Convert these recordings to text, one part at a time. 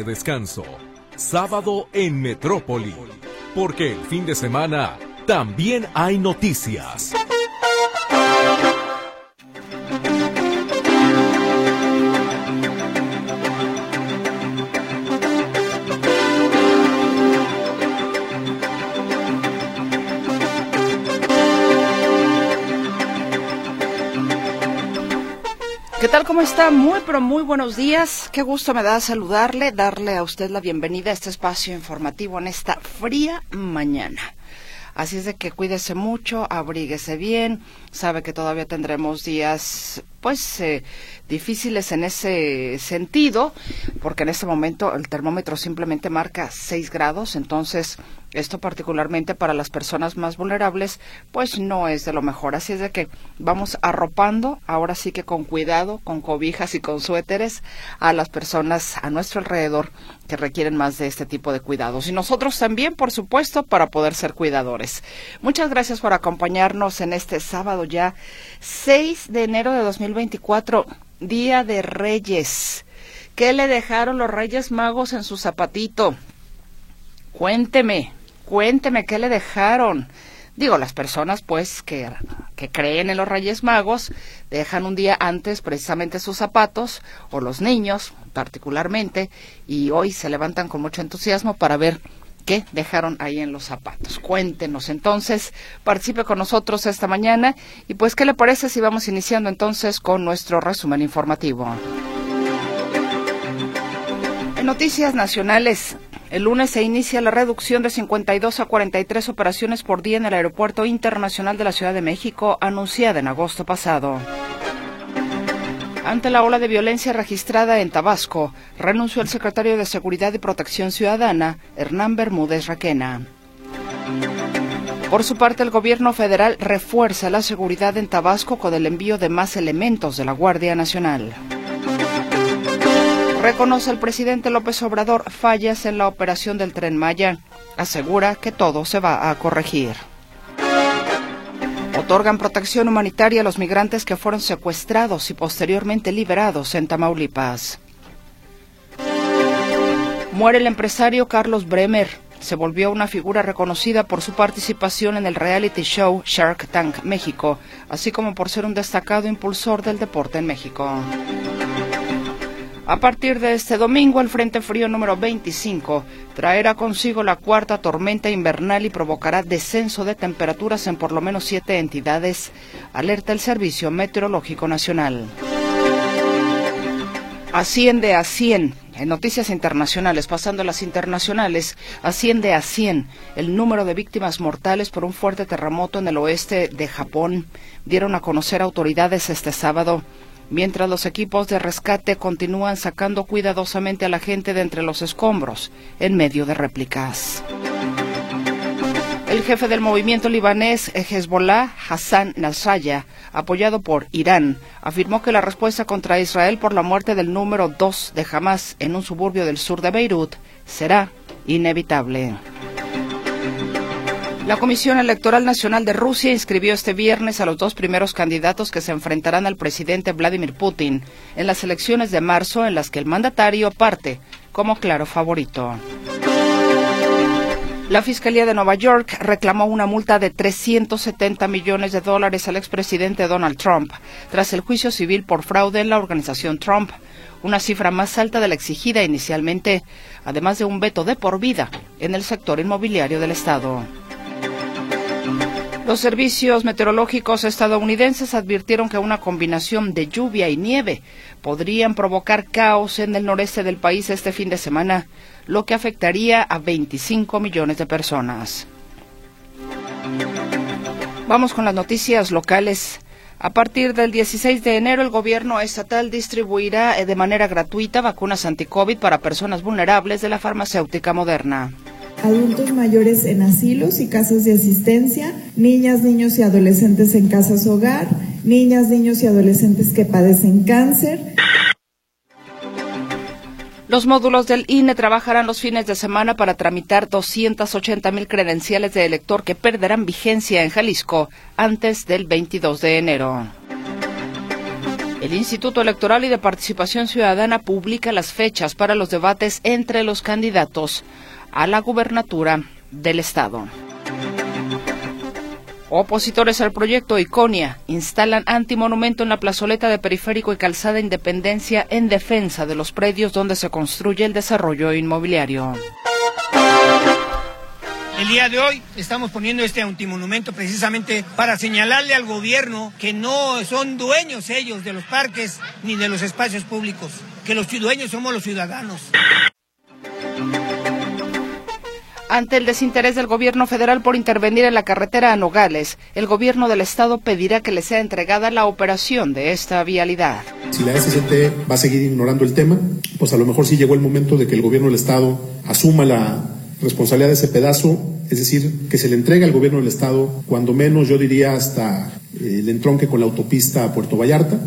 descanso. Sábado en Metrópoli. Porque el fin de semana también hay noticias. Tal? ¿Cómo está? Muy, pero muy buenos días. Qué gusto me da saludarle, darle a usted la bienvenida a este espacio informativo en esta fría mañana. Así es de que cuídese mucho, abríguese bien, sabe que todavía tendremos días pues eh, difíciles en ese sentido, porque en este momento el termómetro simplemente marca 6 grados, entonces esto particularmente para las personas más vulnerables, pues no es de lo mejor. Así es de que vamos arropando, ahora sí que con cuidado, con cobijas y con suéteres, a las personas a nuestro alrededor que requieren más de este tipo de cuidados. Y nosotros también, por supuesto, para poder ser cuidadores. Muchas gracias por acompañarnos en este sábado ya 6 de enero de 2024, Día de Reyes. ¿Qué le dejaron los Reyes Magos en su zapatito? Cuénteme, cuénteme qué le dejaron. Digo, las personas pues que, que creen en los Reyes Magos dejan un día antes precisamente sus zapatos, o los niños particularmente, y hoy se levantan con mucho entusiasmo para ver qué dejaron ahí en los zapatos. Cuéntenos entonces, participe con nosotros esta mañana y pues qué le parece si vamos iniciando entonces con nuestro resumen informativo. En noticias nacionales, el lunes se inicia la reducción de 52 a 43 operaciones por día en el Aeropuerto Internacional de la Ciudad de México, anunciada en agosto pasado. Ante la ola de violencia registrada en Tabasco, renunció el secretario de Seguridad y Protección Ciudadana, Hernán Bermúdez Raquena. Por su parte, el gobierno federal refuerza la seguridad en Tabasco con el envío de más elementos de la Guardia Nacional. Reconoce el presidente López Obrador fallas en la operación del tren Maya. Asegura que todo se va a corregir. Otorgan protección humanitaria a los migrantes que fueron secuestrados y posteriormente liberados en Tamaulipas. Muere el empresario Carlos Bremer. Se volvió una figura reconocida por su participación en el reality show Shark Tank México, así como por ser un destacado impulsor del deporte en México. A partir de este domingo, el Frente Frío número 25 traerá consigo la cuarta tormenta invernal y provocará descenso de temperaturas en por lo menos siete entidades, alerta el Servicio Meteorológico Nacional. Asciende a 100. En noticias internacionales, pasando a las internacionales, asciende a 100 el número de víctimas mortales por un fuerte terremoto en el oeste de Japón, dieron a conocer autoridades este sábado mientras los equipos de rescate continúan sacando cuidadosamente a la gente de entre los escombros en medio de réplicas. El jefe del movimiento libanés Hezbollah, Hassan Nasrallah, apoyado por Irán, afirmó que la respuesta contra Israel por la muerte del número 2 de Hamas en un suburbio del sur de Beirut será inevitable. La Comisión Electoral Nacional de Rusia inscribió este viernes a los dos primeros candidatos que se enfrentarán al presidente Vladimir Putin en las elecciones de marzo en las que el mandatario parte como claro favorito. La Fiscalía de Nueva York reclamó una multa de 370 millones de dólares al expresidente Donald Trump tras el juicio civil por fraude en la organización Trump, una cifra más alta de la exigida inicialmente, además de un veto de por vida en el sector inmobiliario del Estado. Los servicios meteorológicos estadounidenses advirtieron que una combinación de lluvia y nieve podrían provocar caos en el noreste del país este fin de semana, lo que afectaría a 25 millones de personas. Vamos con las noticias locales. A partir del 16 de enero, el gobierno estatal distribuirá de manera gratuita vacunas anti-COVID para personas vulnerables de la farmacéutica moderna adultos mayores en asilos y casas de asistencia, niñas, niños y adolescentes en casas hogar, niñas, niños y adolescentes que padecen cáncer. Los módulos del INE trabajarán los fines de semana para tramitar 280 mil credenciales de elector que perderán vigencia en Jalisco antes del 22 de enero. El Instituto Electoral y de Participación Ciudadana publica las fechas para los debates entre los candidatos a la gubernatura del Estado. Opositores al proyecto Iconia instalan antimonumento en la plazoleta de Periférico y Calzada Independencia en defensa de los predios donde se construye el desarrollo inmobiliario. El día de hoy estamos poniendo este antimonumento precisamente para señalarle al gobierno que no son dueños ellos de los parques ni de los espacios públicos, que los dueños somos los ciudadanos. Ante el desinterés del gobierno federal por intervenir en la carretera a Nogales, el gobierno del estado pedirá que le sea entregada la operación de esta vialidad. Si la SCT va a seguir ignorando el tema, pues a lo mejor sí llegó el momento de que el gobierno del estado asuma la responsabilidad de ese pedazo, es decir, que se le entregue al gobierno del Estado, cuando menos yo diría hasta eh, el entronque con la autopista a Puerto Vallarta.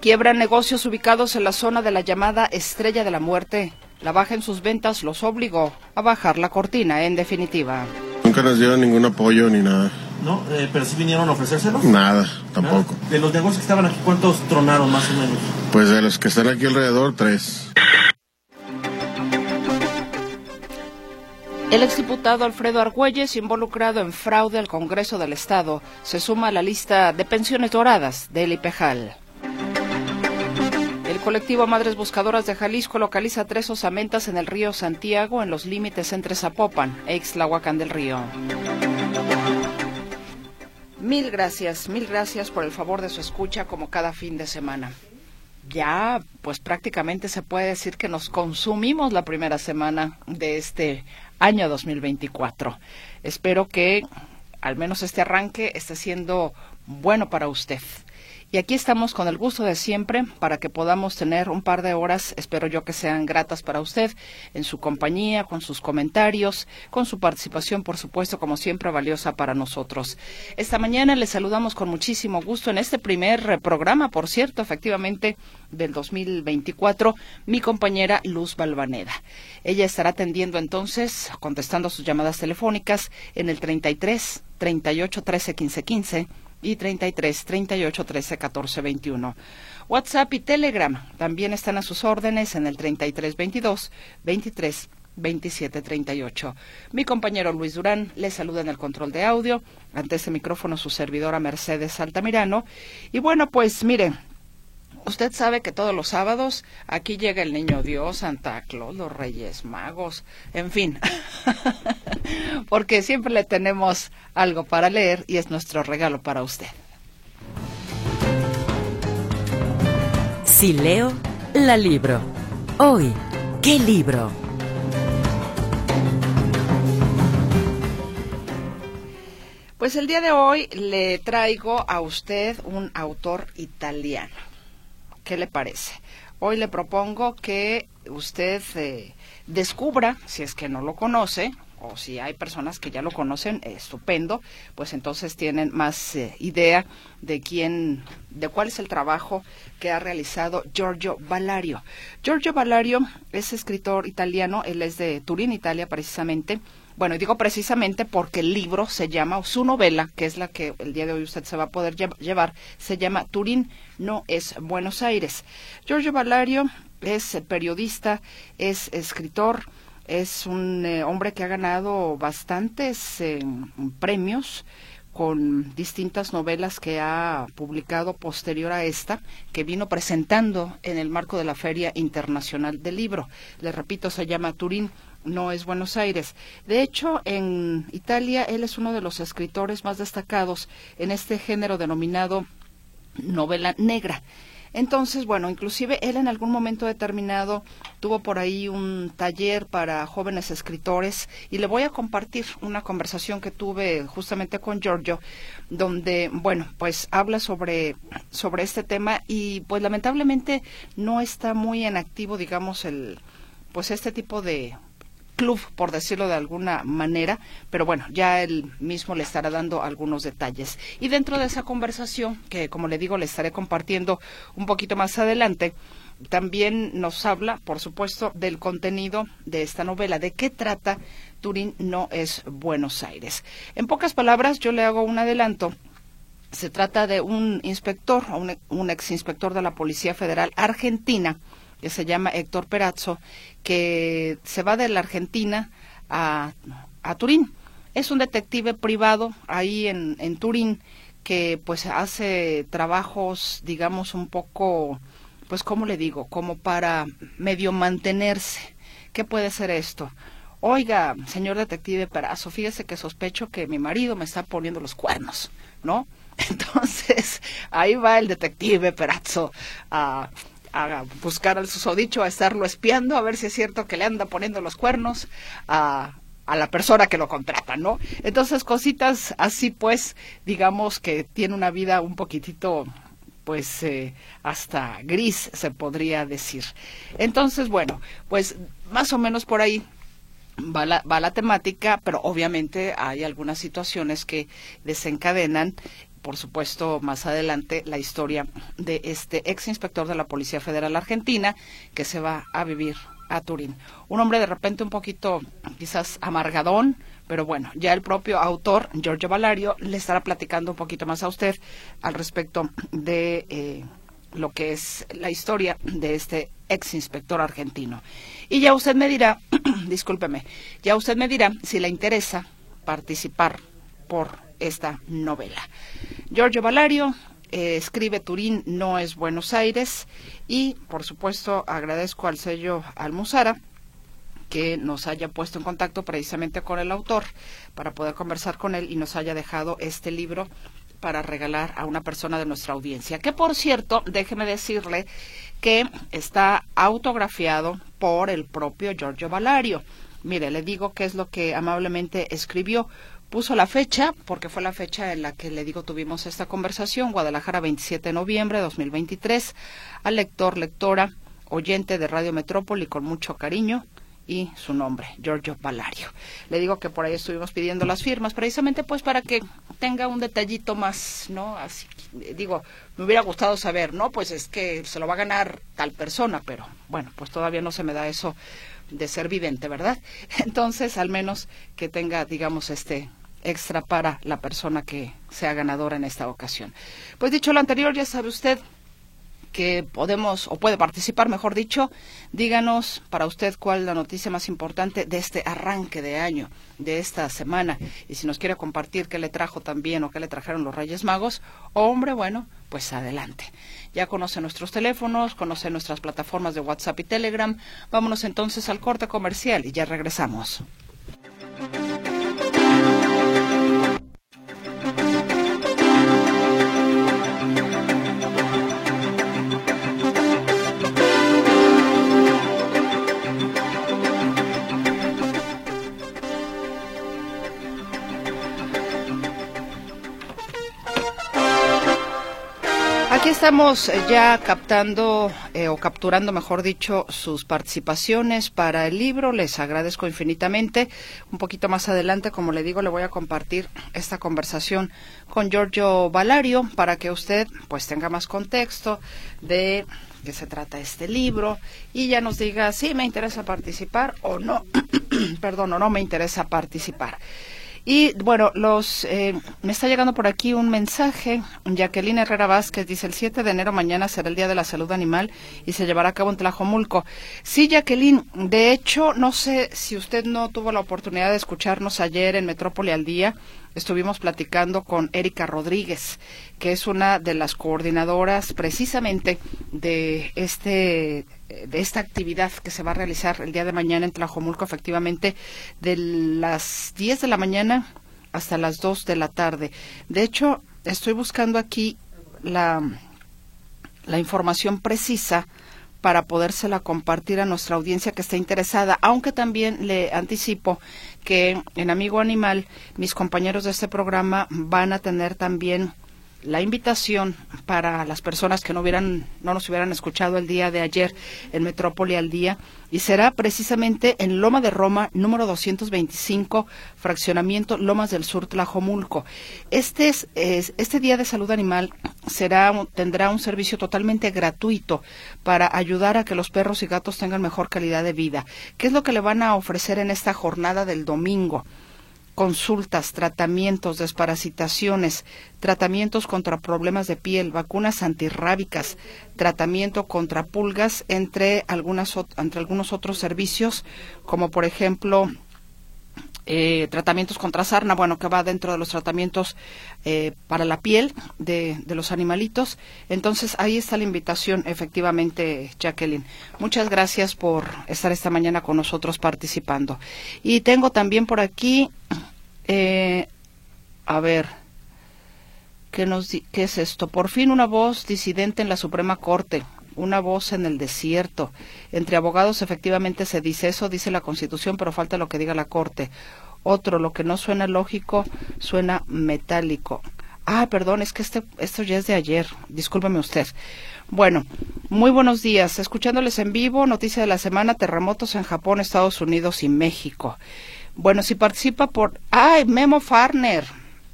Quiebran negocios ubicados en la zona de la llamada Estrella de la Muerte. La baja en sus ventas los obligó a bajar la cortina, en definitiva. Nunca nos dieron ningún apoyo ni nada. ¿No? Eh, ¿Pero sí vinieron a ofrecérselo? Nada, tampoco. De los negocios que estaban aquí, ¿cuántos tronaron más o menos? Pues de los que están aquí alrededor, tres. El exdiputado Alfredo Argüelles, involucrado en fraude al Congreso del Estado, se suma a la lista de pensiones doradas del IPEJAL. Colectivo Madres Buscadoras de Jalisco localiza tres osamentas en el río Santiago en los límites entre Zapopan e Ixtlahuacán del Río. Mil gracias, mil gracias por el favor de su escucha como cada fin de semana. Ya, pues prácticamente se puede decir que nos consumimos la primera semana de este año 2024. Espero que al menos este arranque esté siendo bueno para usted. Y aquí estamos con el gusto de siempre para que podamos tener un par de horas, espero yo que sean gratas para usted, en su compañía, con sus comentarios, con su participación, por supuesto, como siempre, valiosa para nosotros. Esta mañana les saludamos con muchísimo gusto en este primer programa, por cierto, efectivamente, del 2024, mi compañera Luz Balvaneda. Ella estará atendiendo entonces, contestando sus llamadas telefónicas en el 33 38 13 15 15 y 33 38 13 14 21. WhatsApp y Telegram también están a sus órdenes en el 33 22 23 27 38. Mi compañero Luis Durán le saluda en el control de audio. Ante este micrófono su servidora Mercedes Altamirano. Y bueno, pues mire, Usted sabe que todos los sábados aquí llega el Niño Dios, Santa Claus, los Reyes Magos, en fin, porque siempre le tenemos algo para leer y es nuestro regalo para usted. Si leo, la libro. Hoy, ¿qué libro? Pues el día de hoy le traigo a usted un autor italiano ¿Qué le parece? Hoy le propongo que usted eh, descubra, si es que no lo conoce, o si hay personas que ya lo conocen, estupendo, pues entonces tienen más eh, idea de quién, de cuál es el trabajo que ha realizado Giorgio Valario. Giorgio Valario es escritor italiano, él es de Turín, Italia precisamente, bueno, digo precisamente porque el libro se llama, o su novela, que es la que el día de hoy usted se va a poder llevar, se llama Turín no es Buenos Aires. Giorgio Valario es periodista, es escritor, es un eh, hombre que ha ganado bastantes eh, premios con distintas novelas que ha publicado posterior a esta, que vino presentando en el marco de la Feria Internacional del Libro. Le repito, se llama Turín no es Buenos Aires. De hecho, en Italia él es uno de los escritores más destacados en este género denominado novela negra. Entonces, bueno, inclusive él en algún momento determinado tuvo por ahí un taller para jóvenes escritores y le voy a compartir una conversación que tuve justamente con Giorgio, donde, bueno, pues habla sobre, sobre este tema y pues lamentablemente no está muy en activo, digamos, el, pues este tipo de club, por decirlo de alguna manera, pero bueno, ya él mismo le estará dando algunos detalles. Y dentro de esa conversación, que como le digo, le estaré compartiendo un poquito más adelante, también nos habla, por supuesto, del contenido de esta novela, de qué trata Turín no es Buenos Aires. En pocas palabras, yo le hago un adelanto Se trata de un inspector, un, un ex inspector de la Policía Federal Argentina, que se llama Héctor Perazzo, que se va de la Argentina a, a Turín. Es un detective privado ahí en, en Turín que pues hace trabajos, digamos, un poco, pues, ¿cómo le digo? Como para medio mantenerse. ¿Qué puede ser esto? Oiga, señor detective Perazo, fíjese que sospecho que mi marido me está poniendo los cuernos, ¿no? Entonces, ahí va el detective Perazzo a, a buscar al susodicho, a estarlo espiando, a ver si es cierto que le anda poniendo los cuernos a, a la persona que lo contrata, ¿no? Entonces, cositas así, pues, digamos que tiene una vida un poquitito, pues, eh, hasta gris, se podría decir. Entonces, bueno, pues, más o menos por ahí va la, va la temática, pero obviamente hay algunas situaciones que desencadenan por supuesto, más adelante la historia de este ex inspector de la Policía Federal Argentina que se va a vivir a Turín. Un hombre de repente un poquito quizás amargadón, pero bueno, ya el propio autor, Giorgio Valario, le estará platicando un poquito más a usted al respecto de eh, lo que es la historia de este ex inspector argentino. Y ya usted me dirá, discúlpeme, ya usted me dirá si le interesa participar por esta novela. Giorgio Valario eh, escribe Turín no es Buenos Aires y por supuesto agradezco al sello Almuzara que nos haya puesto en contacto precisamente con el autor para poder conversar con él y nos haya dejado este libro para regalar a una persona de nuestra audiencia. Que por cierto, déjeme decirle que está autografiado por el propio Giorgio Valario. Mire, le digo qué es lo que amablemente escribió puso la fecha, porque fue la fecha en la que le digo tuvimos esta conversación, Guadalajara 27 de noviembre de 2023, al lector, lectora, oyente de Radio Metrópoli con mucho cariño y su nombre, Giorgio Valario. Le digo que por ahí estuvimos pidiendo las firmas, precisamente pues para que tenga un detallito más, ¿no? Así, digo, me hubiera gustado saber, ¿no? Pues es que se lo va a ganar tal persona, pero bueno, pues todavía no se me da eso de ser vidente, ¿verdad? Entonces, al menos que tenga, digamos, este extra para la persona que sea ganadora en esta ocasión. Pues dicho lo anterior, ya sabe usted que podemos o puede participar, mejor dicho, díganos para usted cuál la noticia más importante de este arranque de año, de esta semana. Y si nos quiere compartir qué le trajo también o qué le trajeron los Reyes Magos, hombre, bueno, pues adelante. Ya conoce nuestros teléfonos, conoce nuestras plataformas de WhatsApp y Telegram. Vámonos entonces al corte comercial y ya regresamos. Estamos eh, ya captando eh, o capturando, mejor dicho, sus participaciones para el libro. Les agradezco infinitamente. Un poquito más adelante, como le digo, le voy a compartir esta conversación con Giorgio Valario para que usted pues tenga más contexto de qué se trata este libro y ya nos diga si me interesa participar o no, perdón, o no me interesa participar. Y bueno, los eh, me está llegando por aquí un mensaje. Jacqueline Herrera Vázquez dice: el 7 de enero mañana será el Día de la Salud Animal y se llevará a cabo en Tlajomulco. Sí, Jacqueline, de hecho, no sé si usted no tuvo la oportunidad de escucharnos ayer en Metrópoli al Día estuvimos platicando con Erika Rodríguez, que es una de las coordinadoras precisamente de este de esta actividad que se va a realizar el día de mañana en Tlajomulco, efectivamente, de las 10 de la mañana hasta las 2 de la tarde. De hecho, estoy buscando aquí la, la información precisa para podérsela compartir a nuestra audiencia que esté interesada, aunque también le anticipo que en Amigo Animal mis compañeros de este programa van a tener también la invitación para las personas que no hubieran no nos hubieran escuchado el día de ayer en Metrópoli al día y será precisamente en Loma de Roma número 225 fraccionamiento Lomas del Sur Tlajomulco. Este es, este día de salud animal será tendrá un servicio totalmente gratuito para ayudar a que los perros y gatos tengan mejor calidad de vida. ¿Qué es lo que le van a ofrecer en esta jornada del domingo? Consultas, tratamientos, desparasitaciones, tratamientos contra problemas de piel, vacunas antirrábicas, tratamiento contra pulgas, entre, algunas, entre algunos otros servicios, como por ejemplo eh, tratamientos contra sarna, bueno, que va dentro de los tratamientos eh, para la piel de, los animalitos. Entonces, ahí está la invitación, efectivamente, Jacqueline. Muchas gracias por estar esta mañana con nosotros participando. Y tengo también por aquí, eh, a ver, ¿qué, nos, ¿qué es esto? Por fin una voz disidente en la Suprema Corte una voz en el desierto. Entre abogados efectivamente se dice eso, dice la Constitución, pero falta lo que diga la Corte. Otro, lo que no suena lógico, suena metálico. Ah, perdón, es que este, esto ya es de ayer. Discúlpeme usted. Bueno, muy buenos días. Escuchándoles en vivo, noticia de la semana, terremotos en Japón, Estados Unidos y México. Bueno, si participa por... ¡Ay, Memo Farner!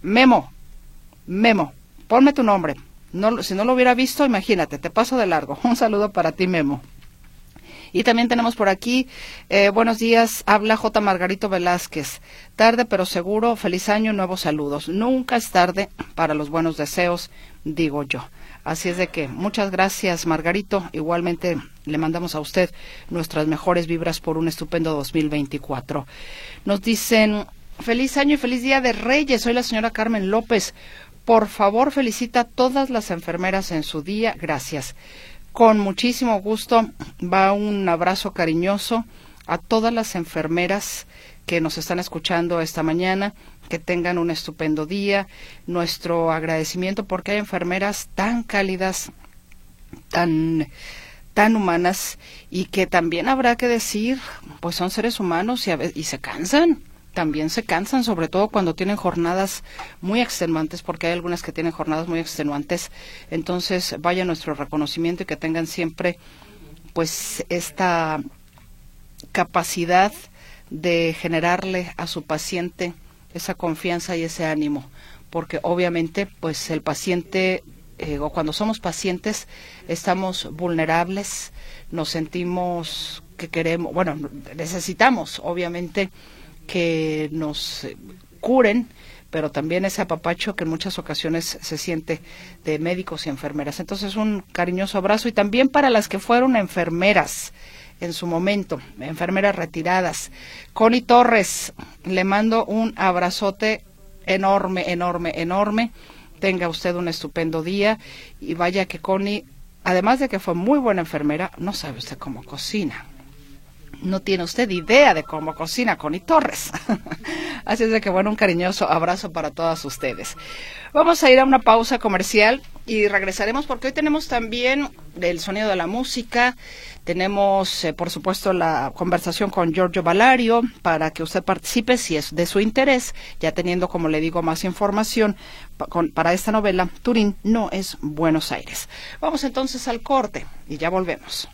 Memo, Memo, ponme tu nombre. No, si no lo hubiera visto, imagínate, te paso de largo. Un saludo para ti, Memo. Y también tenemos por aquí, eh, buenos días, habla J. Margarito Velázquez. Tarde pero seguro, feliz año, nuevos saludos. Nunca es tarde para los buenos deseos, digo yo. Así es de que muchas gracias, Margarito. Igualmente le mandamos a usted nuestras mejores vibras por un estupendo 2024. Nos dicen, feliz año y feliz día de Reyes. Soy la señora Carmen López. Por favor, felicita a todas las enfermeras en su día. Gracias. Con muchísimo gusto va un abrazo cariñoso a todas las enfermeras que nos están escuchando esta mañana, que tengan un estupendo día. Nuestro agradecimiento porque hay enfermeras tan cálidas, tan tan humanas y que también habrá que decir, pues son seres humanos y, y se cansan también se cansan, sobre todo cuando tienen jornadas muy extenuantes, porque hay algunas que tienen jornadas muy extenuantes. Entonces, vaya nuestro reconocimiento y que tengan siempre, pues, esta capacidad de generarle a su paciente esa confianza y ese ánimo, porque obviamente, pues, el paciente eh, o cuando somos pacientes estamos vulnerables, nos sentimos que queremos, bueno, necesitamos, obviamente, que nos curen, pero también ese apapacho que en muchas ocasiones se siente de médicos y enfermeras. Entonces, un cariñoso abrazo y también para las que fueron enfermeras en su momento, enfermeras retiradas. Connie Torres, le mando un abrazote enorme, enorme, enorme. Tenga usted un estupendo día y vaya que Connie, además de que fue muy buena enfermera, no sabe usted cómo cocina no tiene usted idea de cómo cocina Connie Torres. Así es de que bueno, un cariñoso abrazo para todas ustedes. Vamos a ir a una pausa comercial y regresaremos porque hoy tenemos también el sonido de la música, tenemos eh, por supuesto la conversación con Giorgio Valario para que usted participe si es de su interés, ya teniendo como le digo más información para esta novela, Turín no es Buenos Aires. Vamos entonces al corte y ya volvemos.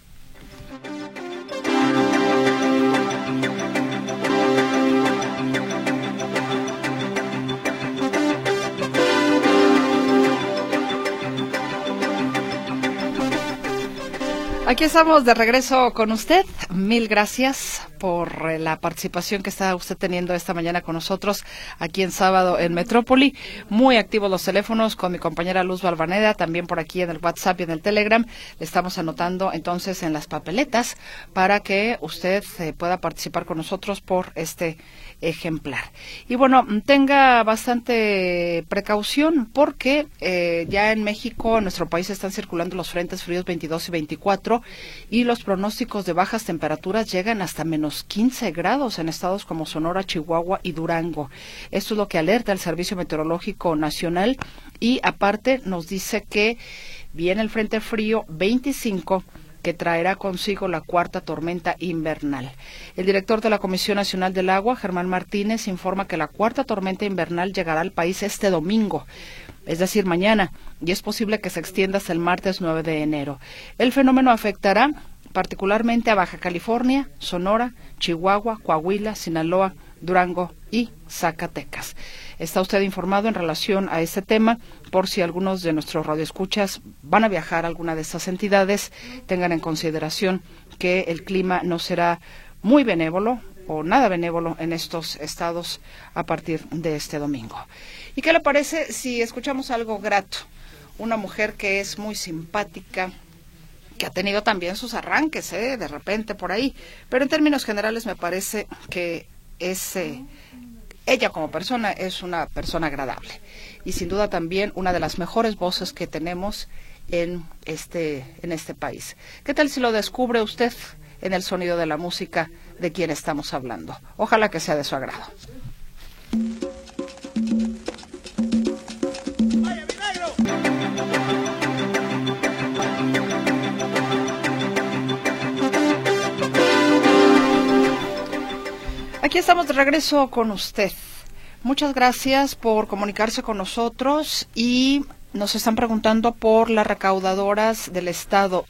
Aquí estamos de regreso con usted. Mil gracias por eh, la participación que está usted teniendo esta mañana con nosotros aquí en sábado en Metrópoli. Muy activos los teléfonos con mi compañera Luz Balvaneda, también por aquí en el WhatsApp y en el Telegram. Le estamos anotando entonces en las papeletas para que usted eh, pueda participar con nosotros por este ejemplar. Y bueno, tenga bastante precaución porque eh, ya en México, en nuestro país, están circulando los frentes fríos 22 y 24 y los pronósticos de bajas temperaturas llegan hasta menos 15 grados en estados como Sonora, Chihuahua y Durango. Esto es lo que alerta el Servicio Meteorológico Nacional y aparte nos dice que viene el frente frío 25 que traerá consigo la cuarta tormenta invernal. El director de la Comisión Nacional del Agua, Germán Martínez, informa que la cuarta tormenta invernal llegará al país este domingo, es decir, mañana, y es posible que se extienda hasta el martes 9 de enero. El fenómeno afectará particularmente a Baja California, Sonora, Chihuahua, Coahuila, Sinaloa, Durango y Zacatecas. Está usted informado en relación a este tema por si algunos de nuestros radioescuchas van a viajar a alguna de estas entidades, tengan en consideración que el clima no será muy benévolo o nada benévolo en estos estados a partir de este domingo. ¿Y qué le parece si escuchamos algo grato? Una mujer que es muy simpática, que ha tenido también sus arranques, ¿eh? de repente por ahí, pero en términos generales me parece que es, eh, ella como persona es una persona agradable y sin duda también una de las mejores voces que tenemos en este, en este país. ¿Qué tal si lo descubre usted en el sonido de la música de quien estamos hablando? Ojalá que sea de su agrado. Aquí estamos de regreso con usted. Muchas gracias por comunicarse con nosotros y nos están preguntando por las recaudadoras del Estado.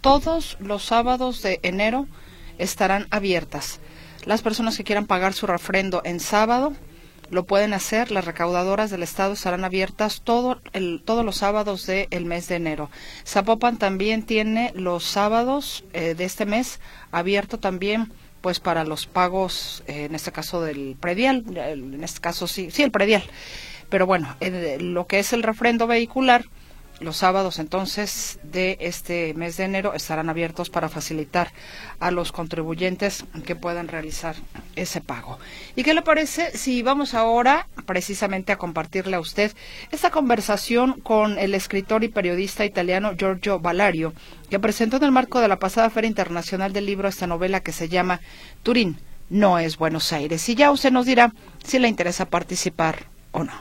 Todos los sábados de enero estarán abiertas. Las personas que quieran pagar su refrendo en sábado lo pueden hacer. Las recaudadoras del Estado estarán abiertas todo el, todos los sábados del mes de enero. Zapopan también tiene los sábados eh, de este mes abierto también pues para los pagos, eh, en este caso del predial, en este caso sí, sí el predial. Pero bueno, lo que es el refrendo vehicular, los sábados entonces de este mes de enero estarán abiertos para facilitar a los contribuyentes que puedan realizar ese pago. ¿Y qué le parece si vamos ahora precisamente a compartirle a usted esta conversación con el escritor y periodista italiano Giorgio Valario, que presentó en el marco de la pasada Feria Internacional del Libro esta novela que se llama Turín no es Buenos Aires. Y ya usted nos dirá si le interesa participar o no.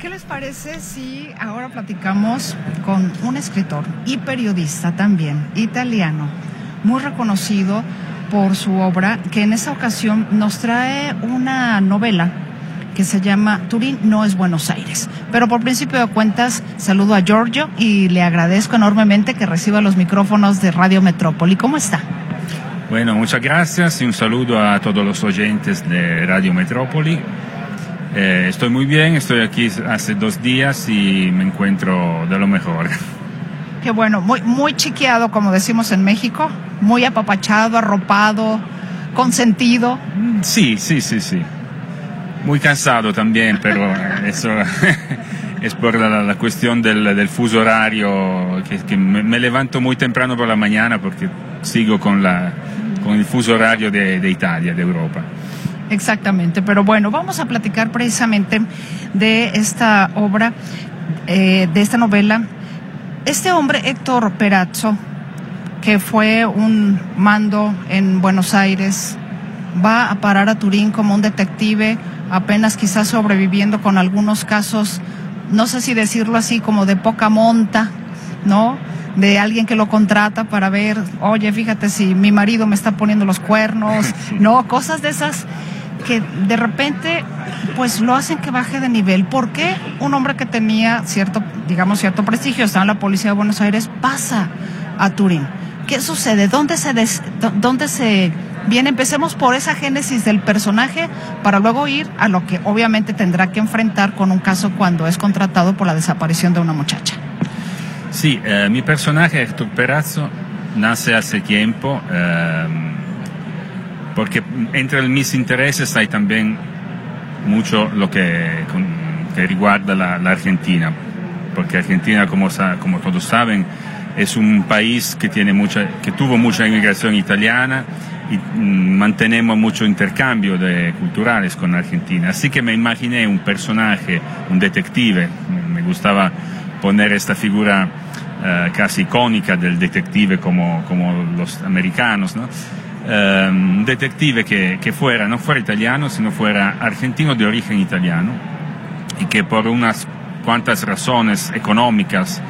¿Qué les parece si ahora platicamos con un escritor y periodista también, italiano, muy reconocido por su obra, que en esta ocasión nos trae una novela que se llama Turín no es Buenos Aires. Pero por principio de cuentas, saludo a Giorgio y le agradezco enormemente que reciba los micrófonos de Radio Metrópoli. ¿Cómo está? Bueno, muchas gracias y un saludo a todos los oyentes de Radio Metrópoli. Eh, estoy muy bien, estoy aquí hace dos días y me encuentro de lo mejor. Qué bueno, muy, muy chiqueado, como decimos en México, muy apapachado, arropado, consentido. Sí, sí, sí, sí. Muy cansado también, pero eso es por la, cuestión del, fuso horario, que, me, levanto muy temprano por la mañana porque sigo con, la, con el fuso horario de, de Italia, de Europa. Exactamente, pero bueno, vamos a platicar precisamente de esta obra, eh, de esta novela. Este hombre, Héctor Perazzo, que fue un mando en Buenos Aires, va a parar a Turín como un detective, apenas quizás sobreviviendo con algunos casos, no sé si decirlo así, como de poca monta, ¿no? de alguien que lo contrata para ver, oye, fíjate si mi marido me está poniendo los cuernos, no, cosas de esas que de repente pues lo hacen que baje de nivel. ¿Por qué un hombre que tenía cierto, digamos, cierto prestigio, está en la policía de Buenos Aires, pasa a Turín? ¿Qué sucede? ¿Dónde se, dónde se viene? Empecemos por esa génesis del personaje para luego ir a lo que obviamente tendrá que enfrentar con un caso cuando es contratado por la desaparición de una muchacha. Sí, eh, mi personaje, Héctor Perazzo, nace hace tiempo. Eh, porque entre mis intereses hay también mucho lo que, que riguarda la, Argentina, porque Argentina, como, como todos saben, es un país que, tiene mucha, que tuvo mucha inmigración italiana y mm, mantenemos mucho intercambio de culturales con Argentina. Así que me imaginé un personaje, un detective, me gustaba poner esta figura uh, casi icónica del detective como, como los americanos, ¿no? Un detective que, que, fuera, no fuera italiano, sino fuera argentino de origen italiano y que por unas cuantas razones económicas,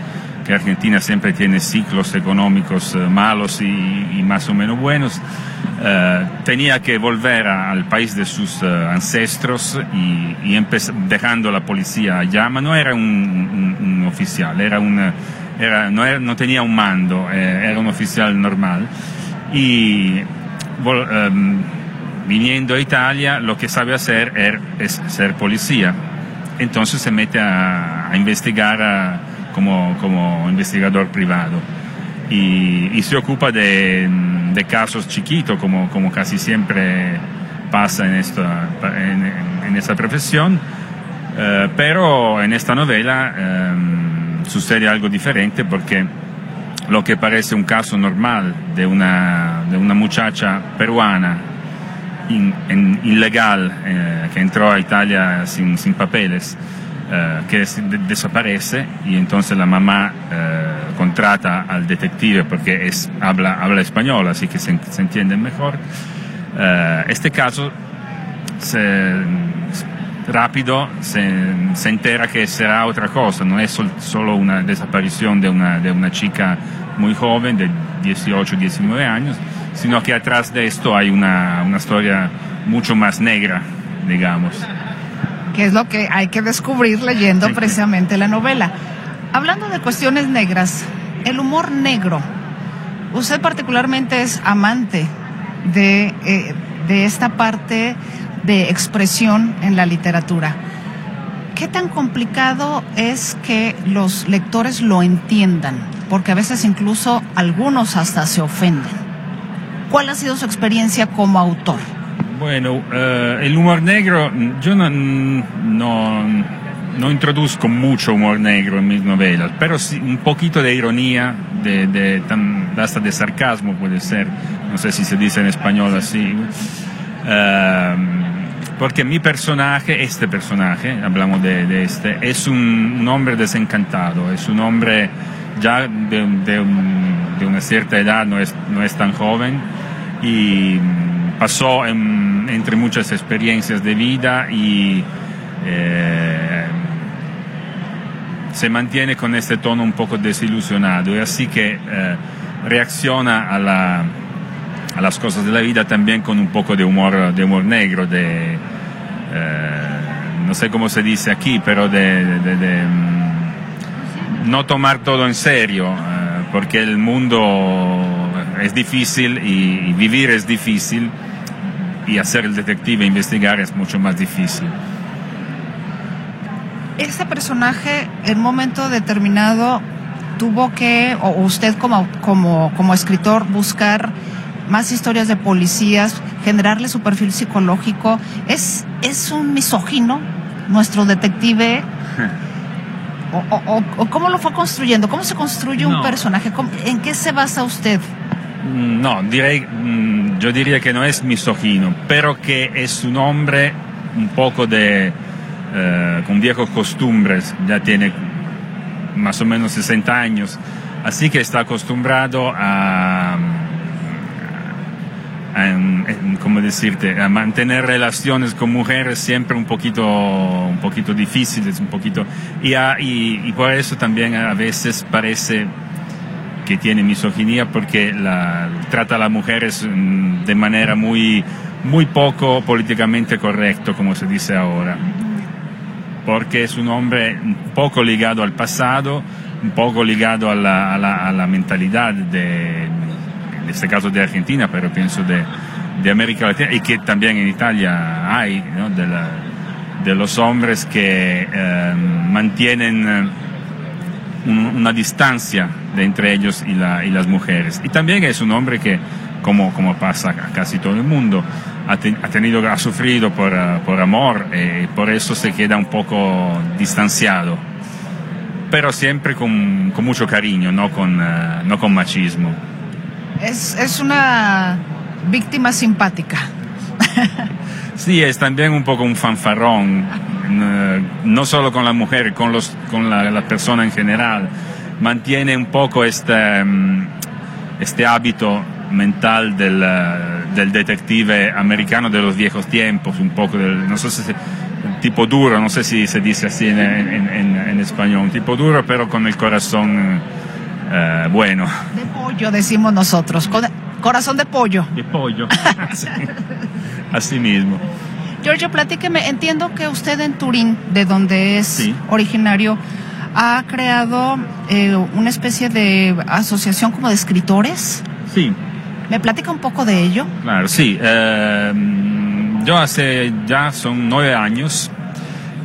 que Argentina siempre tiene ciclos económicos eh, malos y, más o menos buenos, eh, tenía que volver al país de sus eh, ancestros y, y dejando la policía allá, pero no era un, un, oficial, era una, era, no, era, no, tenía un mando, era un oficial normal. Y Em, viniendo a Italia, lo que sabe hacer er, es ser policía. Entonces se mete a, investigar como, como, investigador privado y, se ocupa de, de casos chiquitos, como, como casi siempre pasa en esta, en, esta profesión, eh, pero en esta novela eh, sucede algo diferente porque lo que parece un caso normal de una, de una muchacha peruana ilegal eh, que entró a Italia sin, sin papeles, eh, que des desaparece y entonces la mamá eh, contrata al detective porque habla, habla español, así que se, se entiende mejor. Eh, este caso se, rápido se, se, entera que será otra cosa, no es sol, solo una desaparición de una, de una chica muy joven, de 18, 19 años, sino que atrás de esto hay una, una historia mucho más negra, digamos. Que es lo que hay que descubrir leyendo sí. precisamente la novela. Hablando de cuestiones negras, el humor negro, usted particularmente es amante de, eh, de esta parte de expresión en la literatura. ¿Qué tan complicado es que los lectores lo entiendan? Porque a veces incluso algunos hasta se ofenden. ¿Cuál ha sido su experiencia como autor? Bueno, uh, el humor negro, yo no, no, introduzco mucho humor negro en mis novelas, pero sí un poquito de ironía, de, de, hasta de sarcasmo puede ser, no sé si se dice en español así. Uh, porque mi personaje, este personaje, hablamos de, este, es un, hombre desencantado, es un hombre ya de, de, un, de, una cierta edad, no es, no es tan joven, y pasó en, entre muchas experiencias de vida y eh, se mantiene con este tono un poco desilusionado, y así que eh, reacciona a, la, a las cosas de la vida también con un poco de humor, de humor negro, de, eh, no sé cómo se dice aquí, pero de, de no tomar todo en serio, eh, porque el mundo es difícil y, y, vivir es difícil y hacer el detective, investigar es mucho más difícil. Este personaje en un momento determinado tuvo que, o usted como, como, como escritor, buscar más historias de policías, generarle su perfil psicológico. ¿Es, es un misógino nuestro detective? O, o, o, cómo lo fue construyendo? ¿Cómo se construye un no. personaje? ¿En qué se basa usted? No, direi, yo diría que no es misógino, pero que es un hombre un poco de, eh, con viejos costumbres, ya tiene más o menos 60 años, así que está acostumbrado a, ¿cómo decirte? A mantener relaciones con mujeres siempre un poquito, un poquito difíciles, un poquito, y, a, y, y, por eso también a veces parece que tiene misoginia porque la, trata a las mujeres de manera muy, muy poco políticamente correcto, como se dice ahora. Porque es un hombre poco ligado al pasado, un poco ligado a la, a la, a la mentalidad de, en este caso de Argentina, pero pienso de, de América Latina y que también en Italia hay, ¿no? de, la, de, los hombres que eh, mantienen eh, un, una distancia de entre ellos y, la, y, las mujeres. Y también es un hombre que, como, como pasa a casi todo el mundo, ha, te, ha tenido, ha sufrido por, uh, por amor y eh, por eso se queda un poco distanciado. Pero siempre con, con mucho cariño, no con, uh, no con machismo. Es, es una víctima simpática. sí, es también un poco un fanfarrón, no solo con la mujer, con, los, con la, persona en general. Mantiene un poco este, este hábito mental del, del, detective americano de los viejos tiempos, un poco del, no sé si tipo duro, no sé si se dice así en español, un tipo duro pero con el corazón eh, bueno. Pollo, decimos nosotros. Corazón de pollo. De pollo. así, así, mismo. Giorgio, platíqueme. Entiendo que usted en Turín, de donde es sí. originario, ha creado eh, una especie de asociación como de escritores. Sí. ¿Me platica un poco de ello? Claro, sí. Eh, yo hace ya son nueve años.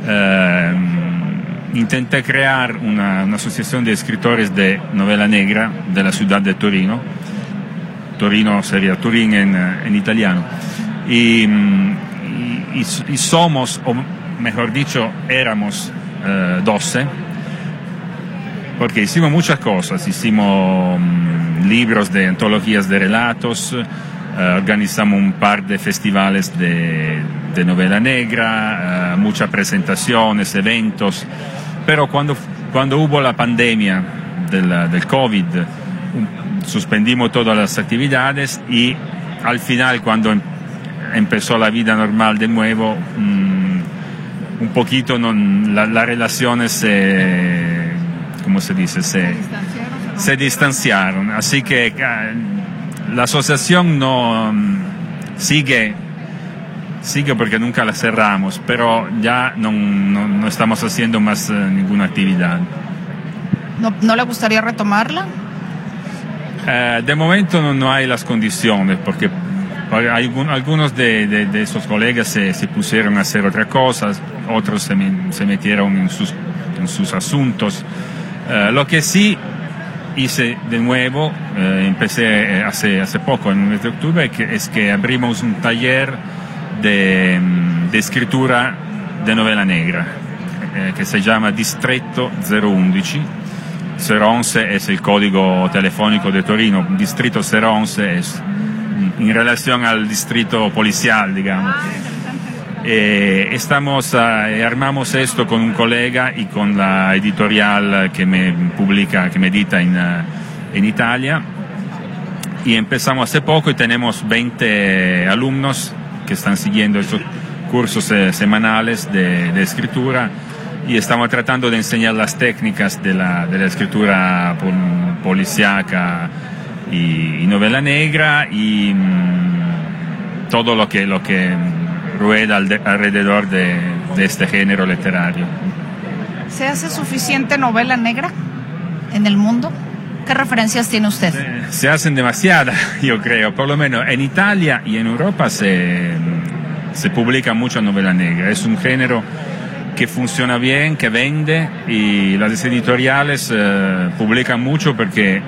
Eh, intenté crear una, asociación de escritores de novela negra de la ciudad de Torino Torino sería Turín en, en italiano. Y, y, somos, o mejor dicho, éramos eh, 12, porque hicimos muchas cosas, hicimos um, libros de antologías de relatos, uh, organizamos un par de festivales de, novela negra, uh, muchas presentaciones, eventos, pero cuando, cuando hubo la pandemia del, del COVID, um, suspendimos todas las actividades y al final cuando em, empezó la vida normal de nuevo, um, un poquito non, la, la relazione se, ¿cómo se dice? Se, se distanciaron. Así que la asociación no sigue, sigue porque nunca la cerramos, pero ya no, no, no estamos haciendo más uh, ninguna actividad. ¿No, ¿No, le gustaría retomarla? Uh, de momento no, hay las condiciones, porque algunos de, de, de esos colegas se, se, pusieron a hacer otras cosas, otros se, se metieron en sus, en sus asuntos. Uh, lo que sí hice de nuevo, uh, empecé hace, hace poco, en el mes de octubre, que, es que abrimos un taller de, de escritura de novela negra, eh, que se llama Distretto 011. 011 es el código telefónico de Torino, Distrito 011 es en relación al distrito policial, digamos. Eh, estamos, uh, armamos esto con un colega y con la editorial que me publica, que me edita en, en Italia. Y empezamos hace poco y tenemos 20 alumnos que están siguiendo estos cursos eh, semanales de, de, escritura y estamos tratando de enseñar las técnicas de la, de la escritura pol, policíaca y, y, novela negra y mmm, todo lo que, lo que rueda al de, alrededor de, de, este género literario. ¿Se hace suficiente novela negra en el mundo? ¿Qué referencias tiene usted? Se, se hacen demasiadas, yo creo. Por lo menos en Italia y en Europa se, se publica mucha novela negra. Es un género que funciona bien, que vende y las editoriales eh, publican mucho porque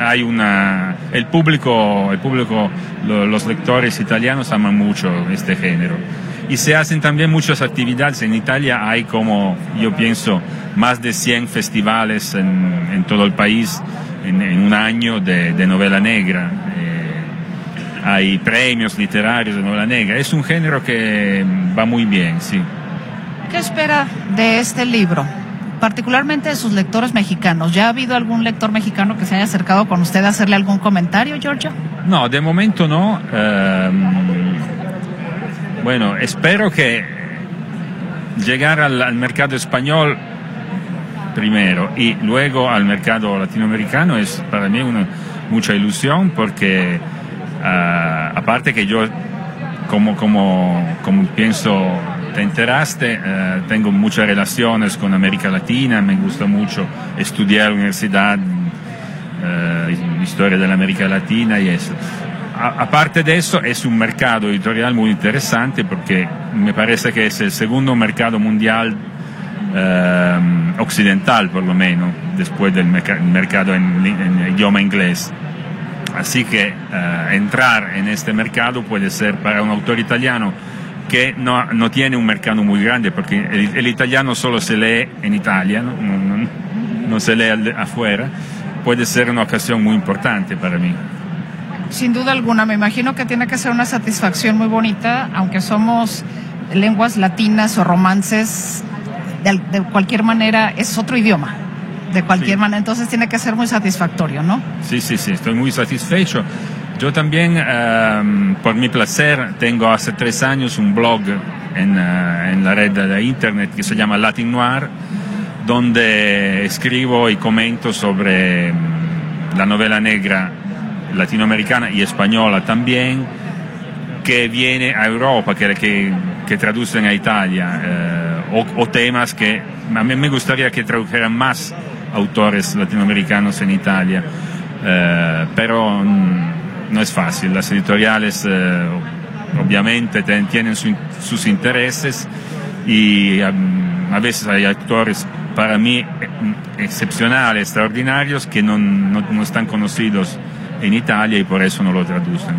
hay una el público el público lo, los lectores italianos aman mucho este género y se hacen también muchas actividades en Italia hay como yo pienso más de 100 festivales en, en todo el país en, en un año de, de novela negra eh, hay premios literarios de novela negra es un género que va muy bien sí ¿qué espera de este libro? particularmente de sus lectores mexicanos. ¿Ya ha habido algún lector mexicano que se haya acercado con usted a hacerle algún comentario, Giorgio? No, de momento no. Uh, bueno, espero que llegar al, mercado español primero y luego al mercado latinoamericano es para mí una mucha ilusión porque uh, aparte que yo como, como, como pienso te enteraste, eh, tengo muchas relaciones con América Latina, me gusta mucho estudiar universidad, eh, historia de la América Latina y eso. A, aparte de eso, es un mercado editorial muy interesante porque me parece que es el segundo mercado mundial eh, occidental, por lo menos, después del merc mercado en, idioma inglés. Así que entrar en este mercado puede ser para un autor italiano que no, tiene un mercado muy grande, porque el, italiano solo se lee en Italia, no se lee afuera, puede ser una ocasión muy importante para mí. Sin duda alguna, me imagino que tiene que ser una satisfacción muy bonita, aunque somos lenguas latinas o romances, de, de cualquier manera es otro idioma. De cualquier sí. manera, entonces tiene que ser muy satisfactorio, ¿no? Sí, sí, sí, estoy muy satisfecho. Yo también, um, por mi placer, tengo hace tres años un blog en, uh, en, la red de internet que se llama Latin Noir, donde escribo y comento sobre um, la novela negra latinoamericana y española también, que viene a Europa, que, que, que traducen a Italia, uh, o, temas que a mí me gustaría que tradujeran más autores latinoamericanos en Italia, uh, pero... Um, no es fácil. Las editoriales eh, obviamente tienen su, sus intereses y a veces hay actores para mí excepcionales, extraordinarios, que no, no están conocidos en Italia y por eso no lo traducen.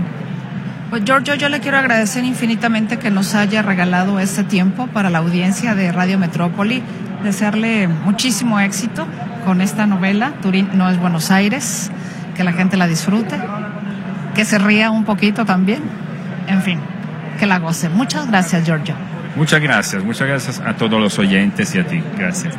Pues Giorgio, yo le quiero agradecer infinitamente que nos haya regalado este tiempo para la audiencia de Radio Metrópoli, desearle muchísimo éxito con esta novela, Turín no es Buenos Aires, que la gente la disfrute, que se ría un poquito también, en fin, que la goce. Muchas gracias, Giorgio. Muchas gracias, muchas gracias a todos los oyentes y a ti. Gracias.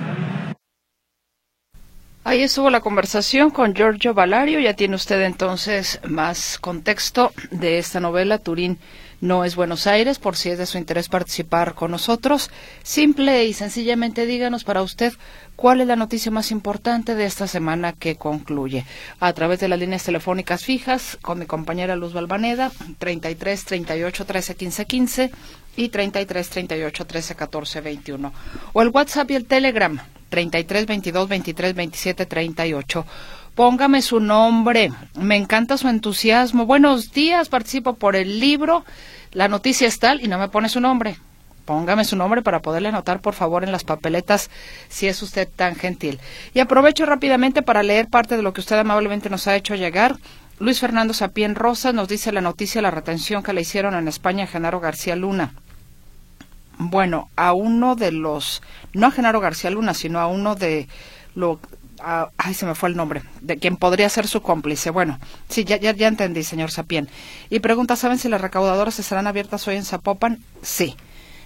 Ahí estuvo la conversación con Giorgio Valario. Ya tiene usted entonces más contexto de esta novela, Turín no es Buenos Aires, por si es de su interés participar con nosotros. Simple y sencillamente díganos para usted cuál es la noticia más importante de esta semana que concluye. A través de las líneas telefónicas fijas con mi compañera Luz Balvaneda, 33 38 13 15 15 y 33 38 13 14 21. O el WhatsApp y el Telegram, 33 22 23 27 38. Póngame su nombre. Me encanta su entusiasmo. Buenos días, participo por el libro. La noticia es tal y no me pone su nombre. Póngame su nombre para poderle anotar, por favor, en las papeletas, si es usted tan gentil. Y aprovecho rápidamente para leer parte de lo que usted amablemente nos ha hecho llegar. Luis Fernando Sapien Rosa nos dice la noticia la retención que le hicieron en España a Genaro García Luna. Bueno, a uno de los, no a Genaro García Luna, sino a uno de lo, ay, se me fue el nombre, de quien podría ser su cómplice. Bueno, sí, ya, ya, ya entendí, señor Sapien. Y pregunta, ¿saben si las recaudadoras estarán abiertas hoy en Zapopan? Sí.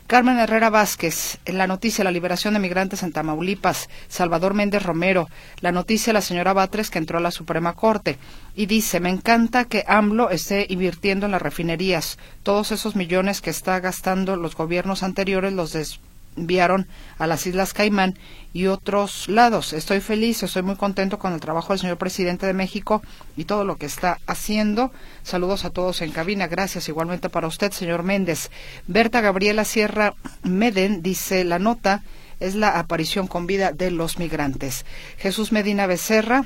Carmen Herrera Vázquez, en la noticia La liberación de migrantes en Tamaulipas, Salvador Méndez Romero, la noticia La señora Batres que entró a la Suprema Corte. Y dice, me encanta que AMLO esté invirtiendo en las refinerías, todos esos millones que está gastando los gobiernos anteriores los enviaron a las Islas Caimán y otros lados. Estoy feliz, estoy muy contento con el trabajo del señor presidente de México y todo lo que está haciendo. Saludos a todos en cabina. Gracias igualmente para usted, señor Méndez. Berta Gabriela Sierra Meden dice la nota es la aparición con vida de los migrantes. Jesús Medina Becerra,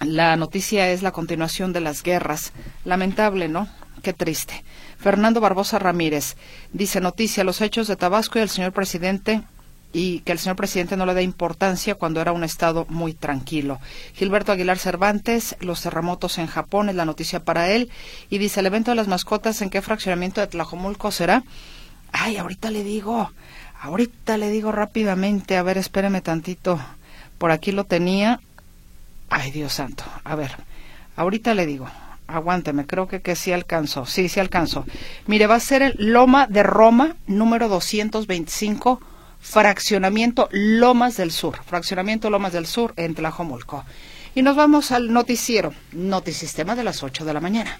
la noticia es la continuación de las guerras. Lamentable, ¿no? Qué triste. Fernando Barbosa Ramírez dice noticia los hechos de Tabasco y el señor presidente y que el señor presidente no le da importancia cuando era un estado muy tranquilo. Gilberto Aguilar Cervantes, los terremotos en Japón es la noticia para él y dice el evento de las mascotas en qué fraccionamiento de Tlajomulco será. Ay, ahorita le digo, ahorita le digo rápidamente, a ver, espéreme tantito. Por aquí lo tenía. Ay, Dios santo. A ver, ahorita le digo aguánteme, creo que, que sí alcanzó. Sí, sí alcanzó. Mire, va a ser el Loma de Roma, número 225, fraccionamiento Lomas del Sur. Fraccionamiento Lomas del Sur en Tlajomulco. Y nos vamos al noticiero, Notisistema de las 8 de la mañana.